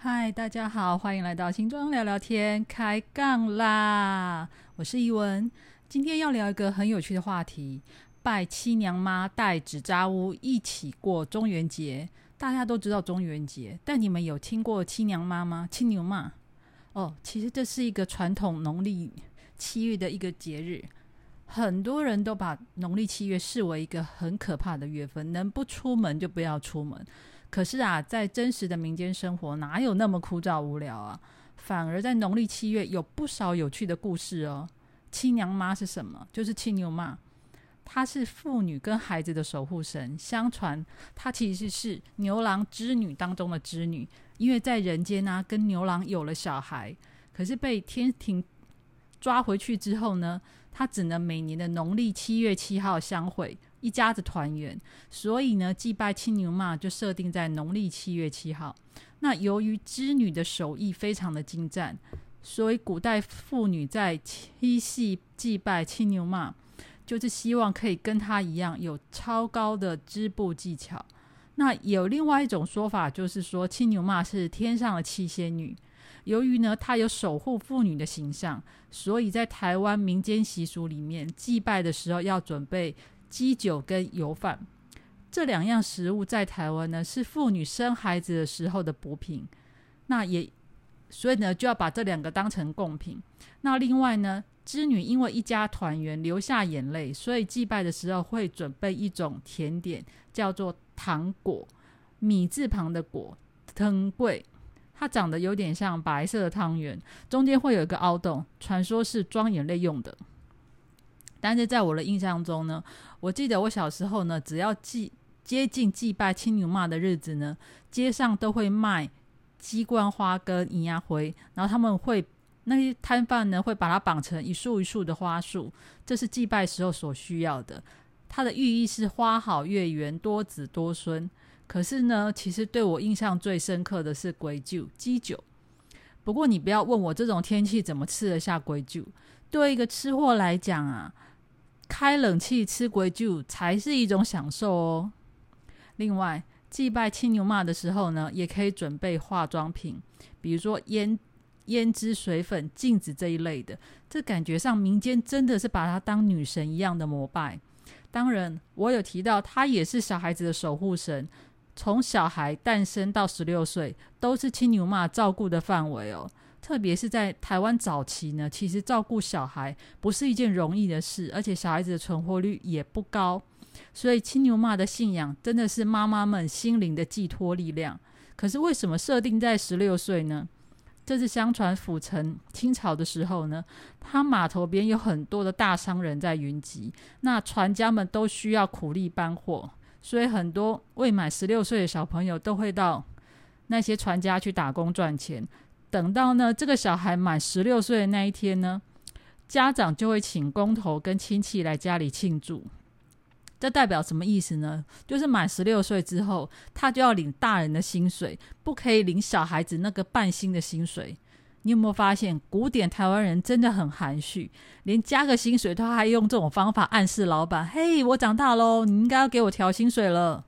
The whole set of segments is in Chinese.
嗨，大家好，欢迎来到新庄聊聊天，开杠啦！我是怡文，今天要聊一个很有趣的话题：拜七娘妈，带纸扎屋一起过中元节。大家都知道中元节，但你们有听过七娘妈吗？七牛妈？哦，其实这是一个传统农历七月的一个节日，很多人都把农历七月视为一个很可怕的月份，能不出门就不要出门。可是啊，在真实的民间生活，哪有那么枯燥无聊啊？反而在农历七月有不少有趣的故事哦。七娘妈是什么？就是七牛妈，她是妇女跟孩子的守护神。相传她其实是牛郎织女当中的织女，因为在人间呢，跟牛郎有了小孩，可是被天庭抓回去之后呢，她只能每年的农历七月七号相会。一家子团圆，所以呢，祭拜青牛妈就设定在农历七月七号。那由于织女的手艺非常的精湛，所以古代妇女在七夕祭拜青牛妈，就是希望可以跟她一样有超高的织布技巧。那有另外一种说法，就是说青牛妈是天上的七仙女。由于呢，她有守护妇女的形象，所以在台湾民间习俗里面，祭拜的时候要准备。鸡酒跟油饭这两样食物在台湾呢，是妇女生孩子的时候的补品。那也所以呢，就要把这两个当成贡品。那另外呢，织女因为一家团圆流下眼泪，所以祭拜的时候会准备一种甜点，叫做糖果，米字旁的果，藤桂。它长得有点像白色的汤圆，中间会有一个凹洞，传说是装眼泪用的。但是在我的印象中呢，我记得我小时候呢，只要祭接近祭拜青牛妈的日子呢，街上都会卖鸡冠花跟银牙灰，然后他们会那些摊贩呢会把它绑成一束一束的花束，这是祭拜时候所需要的。它的寓意是花好月圆，多子多孙。可是呢，其实对我印象最深刻的是鬼酒鸡酒。不过你不要问我这种天气怎么吃得下鬼酒，对一个吃货来讲啊。开冷气吃鬼酒才是一种享受哦。另外，祭拜青牛妈的时候呢，也可以准备化妆品，比如说胭胭脂水粉、镜子这一类的。这感觉上，民间真的是把她当女神一样的膜拜。当然，我有提到，她也是小孩子的守护神，从小孩诞生到十六岁，都是青牛妈照顾的范围哦。特别是在台湾早期呢，其实照顾小孩不是一件容易的事，而且小孩子的存活率也不高，所以青牛妈的信仰真的是妈妈们心灵的寄托力量。可是为什么设定在十六岁呢？这是相传府城清朝的时候呢，他码头边有很多的大商人在云集，那船家们都需要苦力搬货，所以很多未满十六岁的小朋友都会到那些船家去打工赚钱。等到呢，这个小孩满十六岁的那一天呢，家长就会请工头跟亲戚来家里庆祝。这代表什么意思呢？就是满十六岁之后，他就要领大人的薪水，不可以领小孩子那个半薪的薪水。你有没有发现，古典台湾人真的很含蓄，连加个薪水，他还用这种方法暗示老板：“嘿，我长大喽，你应该要给我调薪水了。”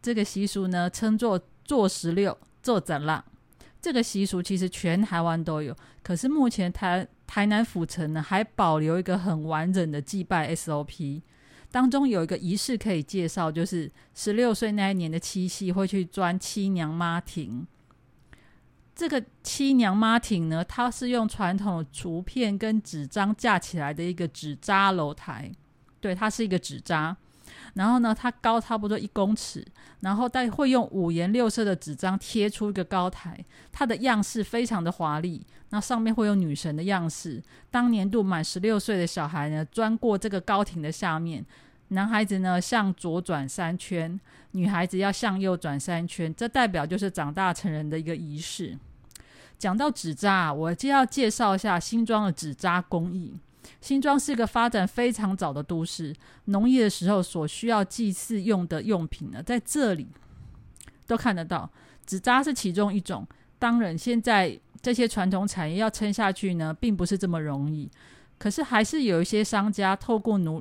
这个习俗呢，称作“做十六做展览”。这个习俗其实全台湾都有，可是目前台台南府城呢还保留一个很完整的祭拜 SOP，当中有一个仪式可以介绍，就是十六岁那一年的七夕会去钻七娘妈亭。这个七娘妈亭呢，它是用传统竹片跟纸张架起来的一个纸扎楼台，对，它是一个纸扎。然后呢，它高差不多一公尺，然后带会用五颜六色的纸张贴出一个高台，它的样式非常的华丽。那上面会有女神的样式。当年度满十六岁的小孩呢，钻过这个高亭的下面，男孩子呢向左转三圈，女孩子要向右转三圈，这代表就是长大成人的一个仪式。讲到纸扎，我就要介绍一下新庄的纸扎工艺。新庄是一个发展非常早的都市，农业的时候所需要祭祀用的用品呢，在这里都看得到。纸扎是其中一种。当然，现在这些传统产业要撑下去呢，并不是这么容易。可是，还是有一些商家透过努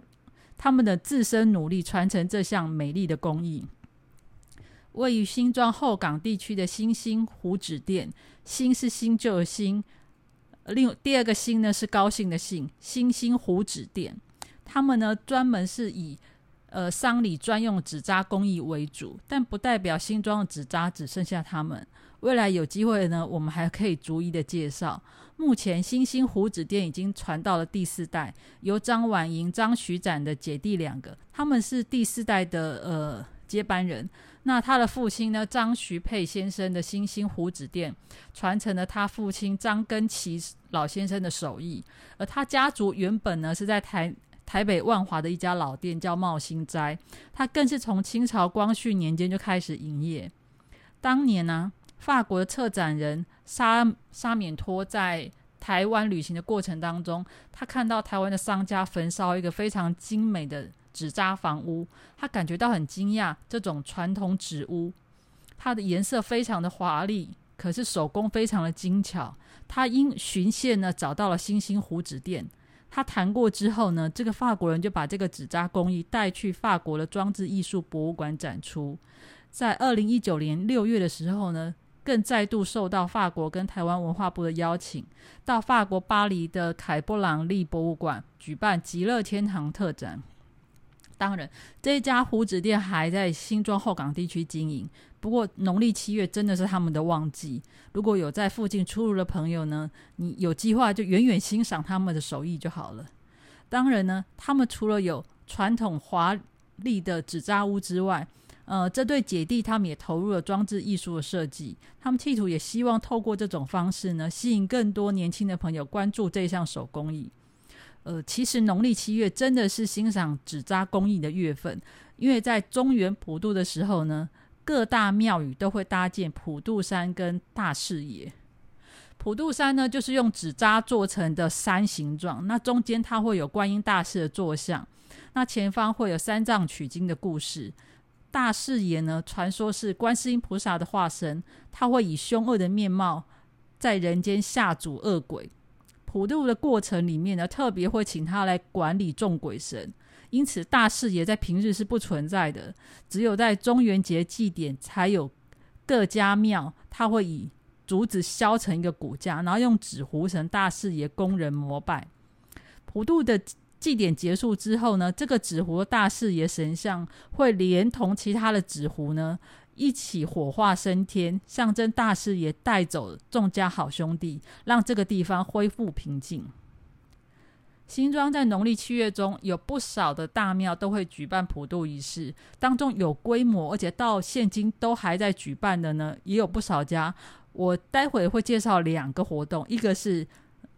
他们的自身努力，传承这项美丽的工艺。位于新庄后港地区的新兴湖纸店，新是新旧的新，另第二个新呢是高兴的兴，新兴胡纸店，他们呢专门是以呃丧礼专用纸扎工艺为主，但不代表新装的纸扎只剩下他们。未来有机会呢，我们还可以逐一的介绍。目前新兴胡纸店已经传到了第四代，由张婉莹、张徐展的姐弟两个，他们是第四代的呃接班人。那他的父亲呢，张徐佩先生的新兴胡子店，传承了他父亲张根奇老先生的手艺。而他家族原本呢是在台台北万华的一家老店，叫茂兴斋，他更是从清朝光绪年间就开始营业。当年呢。法国的策展人沙沙缅托在台湾旅行的过程当中，他看到台湾的商家焚烧一个非常精美的纸扎房屋，他感觉到很惊讶。这种传统纸屋，它的颜色非常的华丽，可是手工非常的精巧。他因循线呢找到了星星湖纸店，他谈过之后呢，这个法国人就把这个纸扎工艺带去法国的装置艺术博物馆展出。在二零一九年六月的时候呢。更再度受到法国跟台湾文化部的邀请，到法国巴黎的凯布朗利博物馆举办“极乐天堂”特展。当然，这家胡子店还在新庄后港地区经营。不过，农历七月真的是他们的旺季。如果有在附近出入的朋友呢，你有计划就远远欣赏他们的手艺就好了。当然呢，他们除了有传统华丽的纸扎屋之外，呃，这对姐弟他们也投入了装置艺术的设计，他们企图也希望透过这种方式呢，吸引更多年轻的朋友关注这项手工艺。呃，其实农历七月真的是欣赏纸扎工艺的月份，因为在中原普渡的时候呢，各大庙宇都会搭建普渡山跟大视野。普渡山呢，就是用纸扎做成的山形状，那中间它会有观音大士的坐像，那前方会有三藏取经的故事。大士爷呢，传说是观世音菩萨的化身，他会以凶恶的面貌在人间下诅恶鬼。普渡的过程里面呢，特别会请他来管理众鬼神，因此大士爷在平日是不存在的，只有在中元节祭典才有各家庙，他会以竹子削成一个骨架，然后用纸糊成大士爷供人膜拜。普渡的。祭典结束之后呢，这个纸糊大士爷神像会连同其他的纸糊呢一起火化升天，象征大士爷带走众家好兄弟，让这个地方恢复平静。新庄在农历七月中有不少的大庙都会举办普渡仪式，当中有规模而且到现今都还在举办的呢，也有不少家。我待会会介绍两个活动，一个是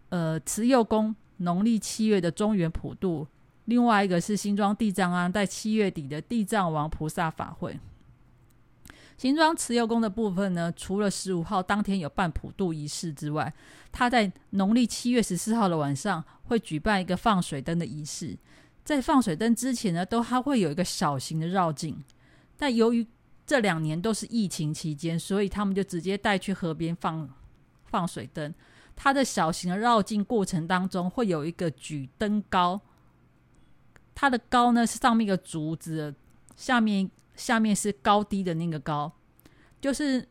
呃慈幼宫。农历七月的中原普渡，另外一个是新庄地藏庵在七月底的地藏王菩萨法会。新庄慈幼宫的部分呢，除了十五号当天有办普渡仪式之外，他在农历七月十四号的晚上会举办一个放水灯的仪式。在放水灯之前呢，都还会有一个小型的绕境。但由于这两年都是疫情期间，所以他们就直接带去河边放放水灯。它的小型的绕境过程当中，会有一个举灯高，它的高呢是上面一个竹子，下面下面是高低的那个高，就是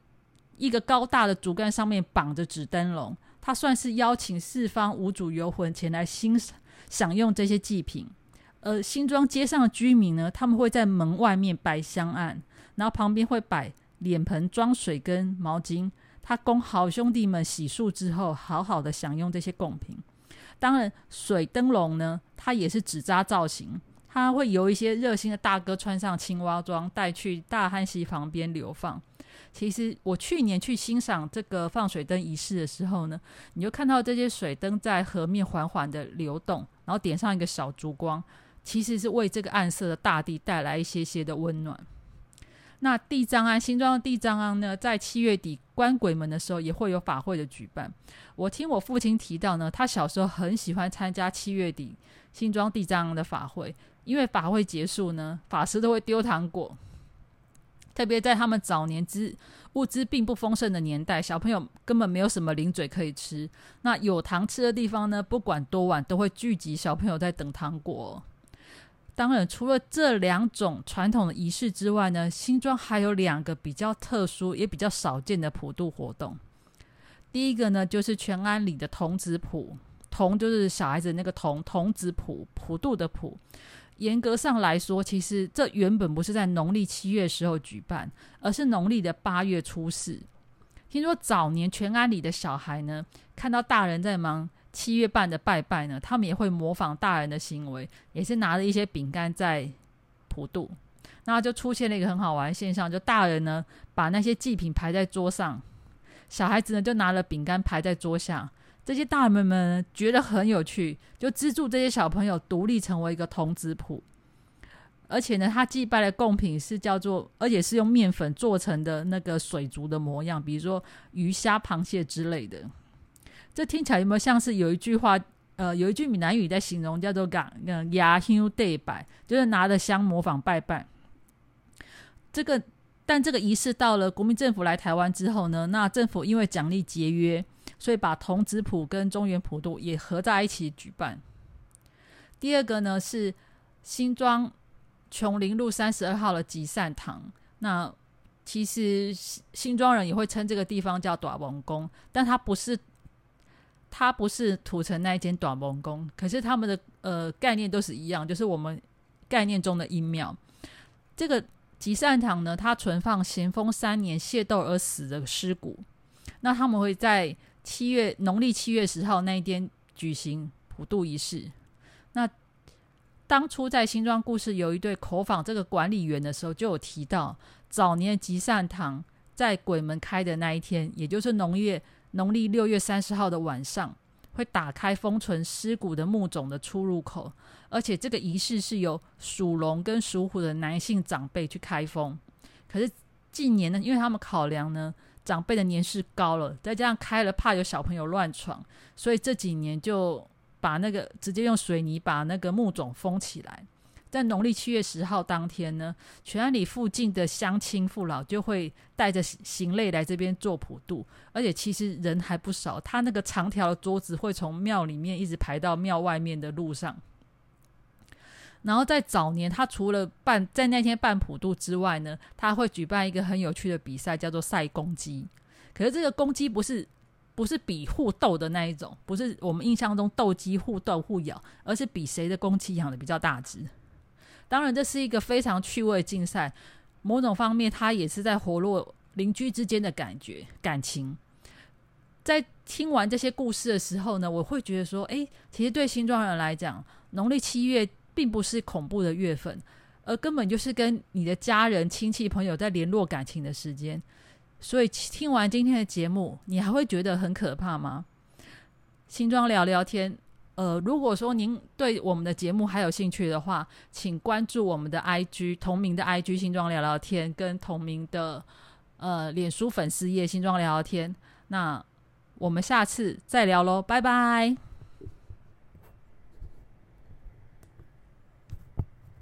一个高大的竹竿上面绑着纸灯笼，它算是邀请四方五主游魂前来欣赏享用这些祭品。而新庄街上的居民呢，他们会在门外面摆香案，然后旁边会摆脸盆装水跟毛巾。他供好兄弟们洗漱之后，好好的享用这些贡品。当然，水灯笼呢，它也是纸扎造型，他会由一些热心的大哥穿上青蛙装，带去大汉溪旁边流放。其实我去年去欣赏这个放水灯仪式的时候呢，你就看到这些水灯在河面缓缓的流动，然后点上一个小烛光，其实是为这个暗色的大地带来一些些的温暖。那地藏庵新庄的地藏庵呢，在七月底关鬼门的时候，也会有法会的举办。我听我父亲提到呢，他小时候很喜欢参加七月底新庄地藏庵的法会，因为法会结束呢，法师都会丢糖果。特别在他们早年之物资并不丰盛的年代，小朋友根本没有什么零嘴可以吃。那有糖吃的地方呢，不管多晚都会聚集小朋友在等糖果。当然，除了这两种传统的仪式之外呢，新庄还有两个比较特殊也比较少见的普渡活动。第一个呢，就是全安里的童子普，童就是小孩子那个童，童子普普渡的普。严格上来说，其实这原本不是在农历七月时候举办，而是农历的八月初四。听说早年全安里的小孩呢，看到大人在忙七月半的拜拜呢，他们也会模仿大人的行为，也是拿着一些饼干在普渡。那就出现了一个很好玩的现象，就大人呢把那些祭品排在桌上，小孩子呢就拿了饼干排在桌下。这些大人们觉得很有趣，就资助这些小朋友独立成为一个童子谱。而且呢，他祭拜的贡品是叫做，而且是用面粉做成的那个水族的模样，比如说鱼虾、螃蟹之类的。这听起来有没有像是有一句话？呃，有一句闽南语在形容，叫做“讲牙香对拜”，就是拿着香模仿拜拜。这个，但这个仪式到了国民政府来台湾之后呢，那政府因为奖励节约。所以把童子谱跟中原普渡也合在一起举办。第二个呢是新庄琼林路三十二号的集善堂。那其实新庄人也会称这个地方叫短王宫，但它不是，它不是土城那一间短王宫，可是他们的呃概念都是一样，就是我们概念中的阴庙。这个集善堂呢，它存放咸丰三年械斗而死的尸骨，那他们会在。七月农历七月十号那一天举行普渡仪式。那当初在新庄故事有一对口访这个管理员的时候，就有提到，早年集善堂在鬼门开的那一天，也就是农业农历六月三十号的晚上，会打开封存尸骨的墓冢的出入口，而且这个仪式是由属龙跟属虎的男性长辈去开封。可是近年呢，因为他们考量呢。长辈的年事高了，再加上开了怕有小朋友乱闯，所以这几年就把那个直接用水泥把那个墓冢封起来。在农历七月十号当天呢，全安里附近的乡亲父老就会带着行类来这边做普渡，而且其实人还不少。他那个长条桌子会从庙里面一直排到庙外面的路上。然后在早年，他除了办在那天办普渡之外呢，他会举办一个很有趣的比赛，叫做赛公鸡。可是这个公鸡不是不是比互斗的那一种，不是我们印象中斗鸡互斗互咬，而是比谁的公鸡养的比较大只。当然，这是一个非常趣味竞赛，某种方面它也是在活络邻居之间的感觉感情。在听完这些故事的时候呢，我会觉得说，哎，其实对新庄人来讲，农历七月。并不是恐怖的月份，而根本就是跟你的家人、亲戚、朋友在联络感情的时间。所以听完今天的节目，你还会觉得很可怕吗？新庄聊聊天，呃，如果说您对我们的节目还有兴趣的话，请关注我们的 IG 同名的 IG 新庄聊聊天，跟同名的呃脸书粉丝页新庄聊聊天。那我们下次再聊喽，拜拜。